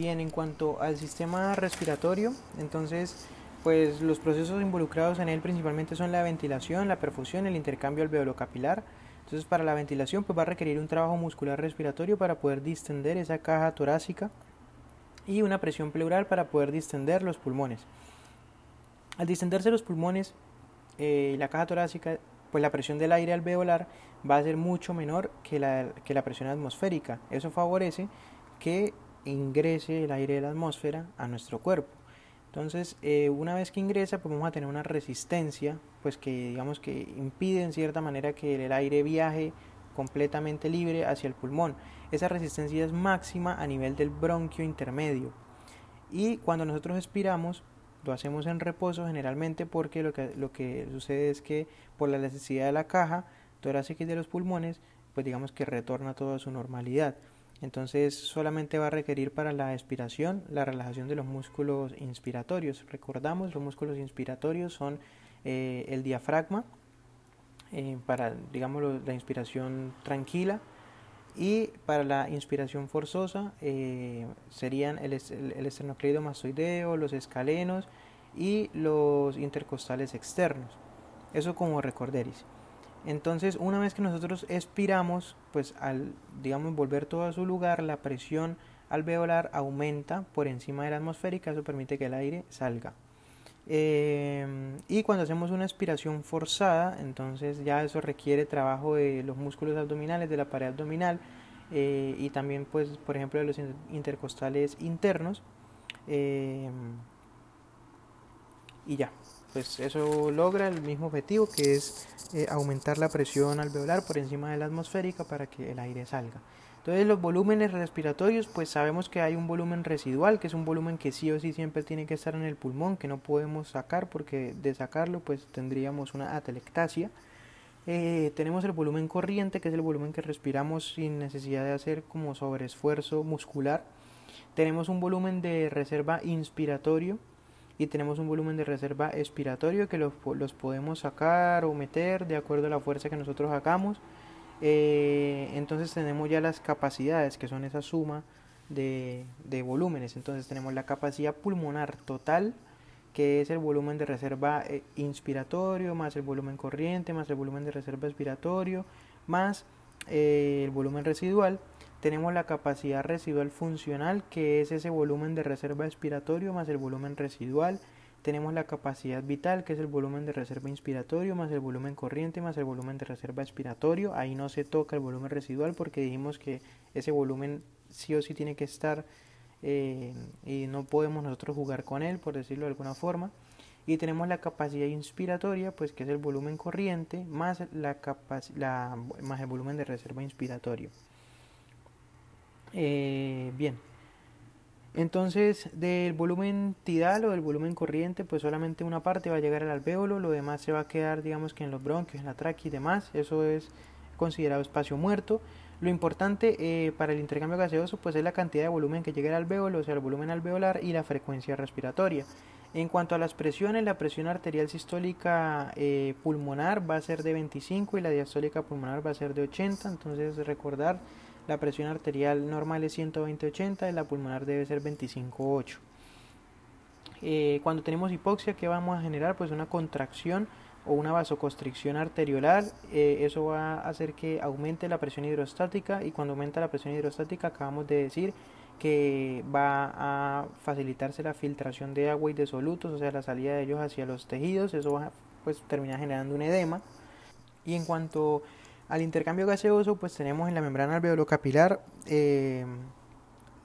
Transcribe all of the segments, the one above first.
Bien, en cuanto al sistema respiratorio, entonces, pues los procesos involucrados en él principalmente son la ventilación, la perfusión, el intercambio alveolo-capilar. Entonces, para la ventilación, pues va a requerir un trabajo muscular respiratorio para poder distender esa caja torácica y una presión pleural para poder distender los pulmones. Al distenderse los pulmones, eh, la caja torácica, pues la presión del aire alveolar va a ser mucho menor que la, que la presión atmosférica. Eso favorece que ingrese el aire de la atmósfera a nuestro cuerpo. Entonces, eh, una vez que ingresa, pues vamos a tener una resistencia, pues que digamos que impide en cierta manera que el aire viaje completamente libre hacia el pulmón. Esa resistencia es máxima a nivel del bronquio intermedio. Y cuando nosotros expiramos, lo hacemos en reposo generalmente porque lo que, lo que sucede es que por la necesidad de la caja torácica y de los pulmones, pues digamos que retorna todo su normalidad. Entonces solamente va a requerir para la expiración la relajación de los músculos inspiratorios. Recordamos, los músculos inspiratorios son eh, el diafragma eh, para, digamos, la inspiración tranquila y para la inspiración forzosa eh, serían el, el, esternocleido mastoideo, los escalenos y los intercostales externos. Eso como recorderis. Entonces, una vez que nosotros expiramos, pues al, digamos, volver todo a su lugar, la presión alveolar aumenta por encima de la atmosférica, eso permite que el aire salga. Eh, y cuando hacemos una expiración forzada, entonces ya eso requiere trabajo de los músculos abdominales, de la pared abdominal eh, y también, pues, por ejemplo, de los intercostales internos. Eh, y ya, pues eso logra el mismo objetivo que es eh, aumentar la presión alveolar por encima de la atmosférica para que el aire salga. Entonces los volúmenes respiratorios, pues sabemos que hay un volumen residual, que es un volumen que sí o sí siempre tiene que estar en el pulmón, que no podemos sacar porque de sacarlo pues tendríamos una atelectasia. Eh, tenemos el volumen corriente, que es el volumen que respiramos sin necesidad de hacer como sobreesfuerzo muscular. Tenemos un volumen de reserva inspiratorio, y tenemos un volumen de reserva expiratorio que los, los podemos sacar o meter de acuerdo a la fuerza que nosotros hagamos. Eh, entonces tenemos ya las capacidades que son esa suma de, de, volúmenes. Entonces tenemos la capacidad pulmonar total que es el volumen de reserva eh, inspiratorio más el volumen corriente más el volumen de reserva expiratorio más eh, el volumen residual tenemos la capacidad residual funcional, que es ese volumen de reserva expiratorio más el volumen residual. Tenemos la capacidad vital, que es el volumen de reserva inspiratorio más el volumen corriente más el volumen de reserva expiratorio. Ahí no se toca el volumen residual porque dijimos que ese volumen sí o sí tiene que estar eh, y no podemos nosotros jugar con él, por decirlo de alguna forma. Y tenemos la capacidad inspiratoria, pues que es el volumen corriente más, la, la más el volumen de reserva inspiratorio. Eh, bien. Entonces, del volumen tidal o del volumen corriente, pues solamente una parte va a llegar al alvéolo, lo demás se va a quedar, digamos que en los bronquios, en la tráquea y demás. Eso es considerado espacio muerto. Lo importante eh, para el intercambio gaseoso, pues es la cantidad de volumen que llega al alvéolo, o sea, el volumen alveolar y la frecuencia respiratoria. En cuanto a las presiones, la presión arterial sistólica eh, pulmonar va a ser de 25 y la diastólica pulmonar va a ser de 80. Entonces, recordar la presión arterial normal es 120-80 y la pulmonar debe ser 25-8. Eh, cuando tenemos hipoxia, ¿qué vamos a generar? Pues una contracción o una vasoconstricción arteriolar. Eh, eso va a hacer que aumente la presión hidrostática y cuando aumenta la presión hidrostática acabamos de decir que va a facilitarse la filtración de agua y de solutos, o sea, la salida de ellos hacia los tejidos. Eso va pues terminar generando un edema. Y en cuanto al intercambio gaseoso, pues tenemos en la membrana alveolo-capilar eh,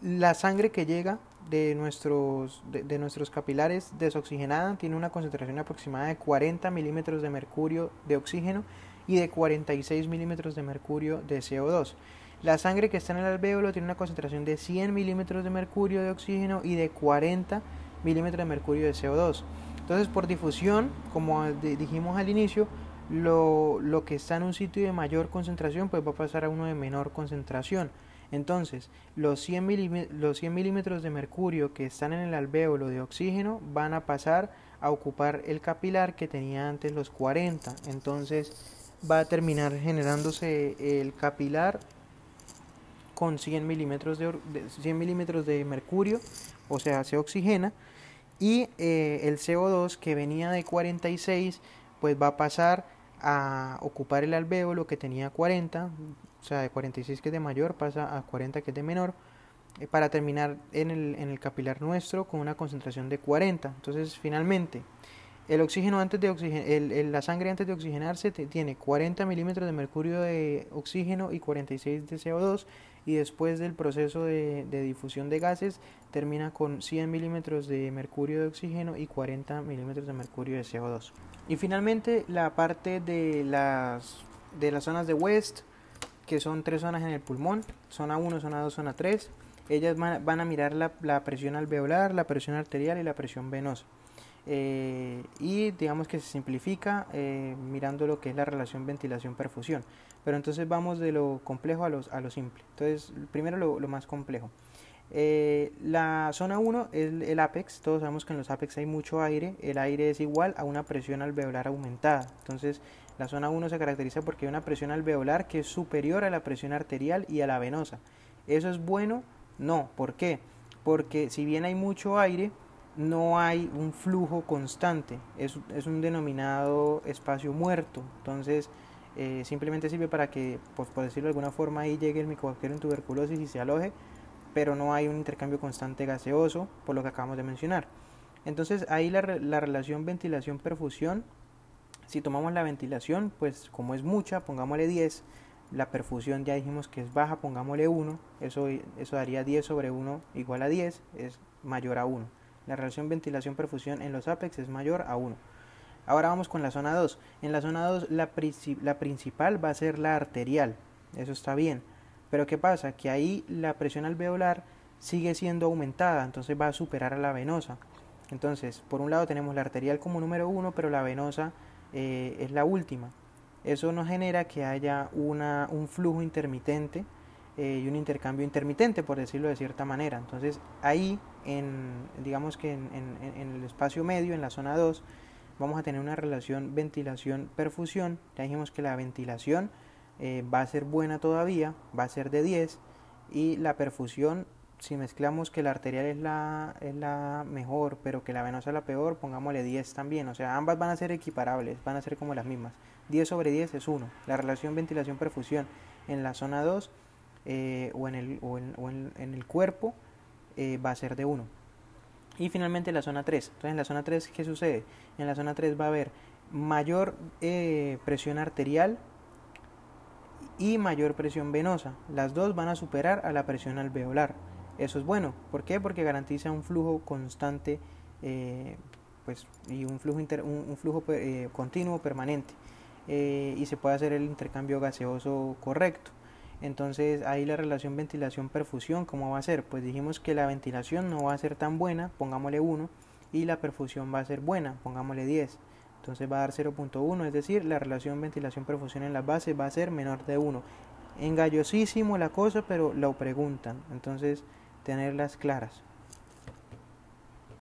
la sangre que llega de nuestros, de, nuestros capilares desoxigenada tiene una concentración aproximada de 40 milímetros de mercurio de oxígeno y de 46 milímetros de mercurio de CO2. La sangre que está en el alvéolo tiene una concentración de 100 milímetros de mercurio de oxígeno y de 40 milímetros de mercurio de CO2. Entonces, por difusión, como dijimos al inicio, lo, lo, que está en un sitio de mayor concentración pues va a pasar a uno de menor concentración. Entonces, los 100, los 100 milímetros de mercurio que están en el alvéolo de oxígeno van a pasar a ocupar el capilar que tenía antes los 40. Entonces, va a terminar generándose el capilar con 100 milímetros de, 100 milímetros de mercurio, o sea, se oxigena, y eh, el CO2 que venía de 46, pues va a pasar a ocupar el alvéolo que tenía 40, o sea, de 46 que es de mayor pasa a 40 que es de menor, eh, para terminar en el, en el capilar nuestro con una concentración de 40. Entonces, finalmente, el oxígeno antes de oxigen la sangre antes de oxigenarse tiene 40 milímetros de mercurio de oxígeno y 46 de CO2 y después del proceso de, difusión de gases termina con 100 milímetros de mercurio de oxígeno y 40 milímetros de mercurio de CO2. Y finalmente la parte de las, de las zonas de West, que son tres zonas en el pulmón, zona 1, zona 2, zona 3. Ellas van a mirar la, la presión alveolar, la presión arterial y la presión venosa. Eh, y digamos que se simplifica eh, mirando lo que es la relación ventilación-perfusión. Pero entonces vamos de lo complejo a, los, a lo simple. Entonces, primero lo, lo más complejo. Eh, la zona 1 es el apex, todos sabemos que en los apex hay mucho aire, el aire es igual a una presión alveolar aumentada, entonces la zona 1 se caracteriza porque hay una presión alveolar que es superior a la presión arterial y a la venosa. ¿Eso es bueno? No, ¿por qué? Porque si bien hay mucho aire, no hay un flujo constante, es, un denominado espacio muerto, entonces eh, simplemente sirve para que, pues, por decirlo de alguna forma, ahí llegue el micobacterio en tuberculosis y se aloje, pero no hay un intercambio constante gaseoso, por lo que acabamos de mencionar. Entonces ahí la, la relación ventilación-perfusión, si tomamos la ventilación, pues como es mucha, pongámosle 10, la perfusión ya dijimos que es baja, pongámosle 1, eso, eso daría 10 sobre 1 igual a 10, es mayor a 1. La relación ventilación-perfusión en los apex es mayor a 1. Ahora vamos con la zona 2. En la zona 2 la, la principal va a ser la arterial. Eso está bien. Pero ¿qué pasa? Que ahí la presión alveolar sigue siendo aumentada, entonces va a superar a la venosa. Entonces, por un lado tenemos la arterial como número 1, pero la venosa eh, es la última. Eso nos genera que haya un flujo intermitente eh, y un intercambio intermitente, por decirlo de cierta manera. Entonces ahí, en, digamos que en, el espacio medio, en la zona 2, vamos a tener una relación ventilación-perfusión. Ya dijimos que la ventilación eh, va a ser buena todavía, va a ser de 10, y la perfusión, si mezclamos que la arterial es la, es la mejor, pero que la venosa es la peor, pongámosle 10 también. O sea, ambas van a ser equiparables, van a ser como las mismas. 10 sobre 10 es 1. La relación ventilación-perfusión en la zona 2 eh, o, en el, o, en, el cuerpo eh, va a ser de 1. Y finalmente la zona 3. Entonces en la zona 3, ¿qué sucede? En la zona 3 va a haber mayor eh, presión arterial y mayor presión venosa. Las dos van a superar a la presión alveolar. Eso es bueno. ¿Por qué? Porque garantiza un flujo constante pues, y un flujo, un, flujo continuo permanente. y se puede hacer el intercambio gaseoso correcto. Entonces ahí la relación ventilación-perfusión, ¿cómo va a ser? Pues dijimos que la ventilación no va a ser tan buena, pongámosle 1, y la perfusión va a ser buena, pongámosle 10. Entonces va a dar 0.1, es decir, la relación ventilación-perfusión en las bases va a ser menor de 1. Engallosísimo la cosa, pero lo preguntan, entonces tenerlas claras.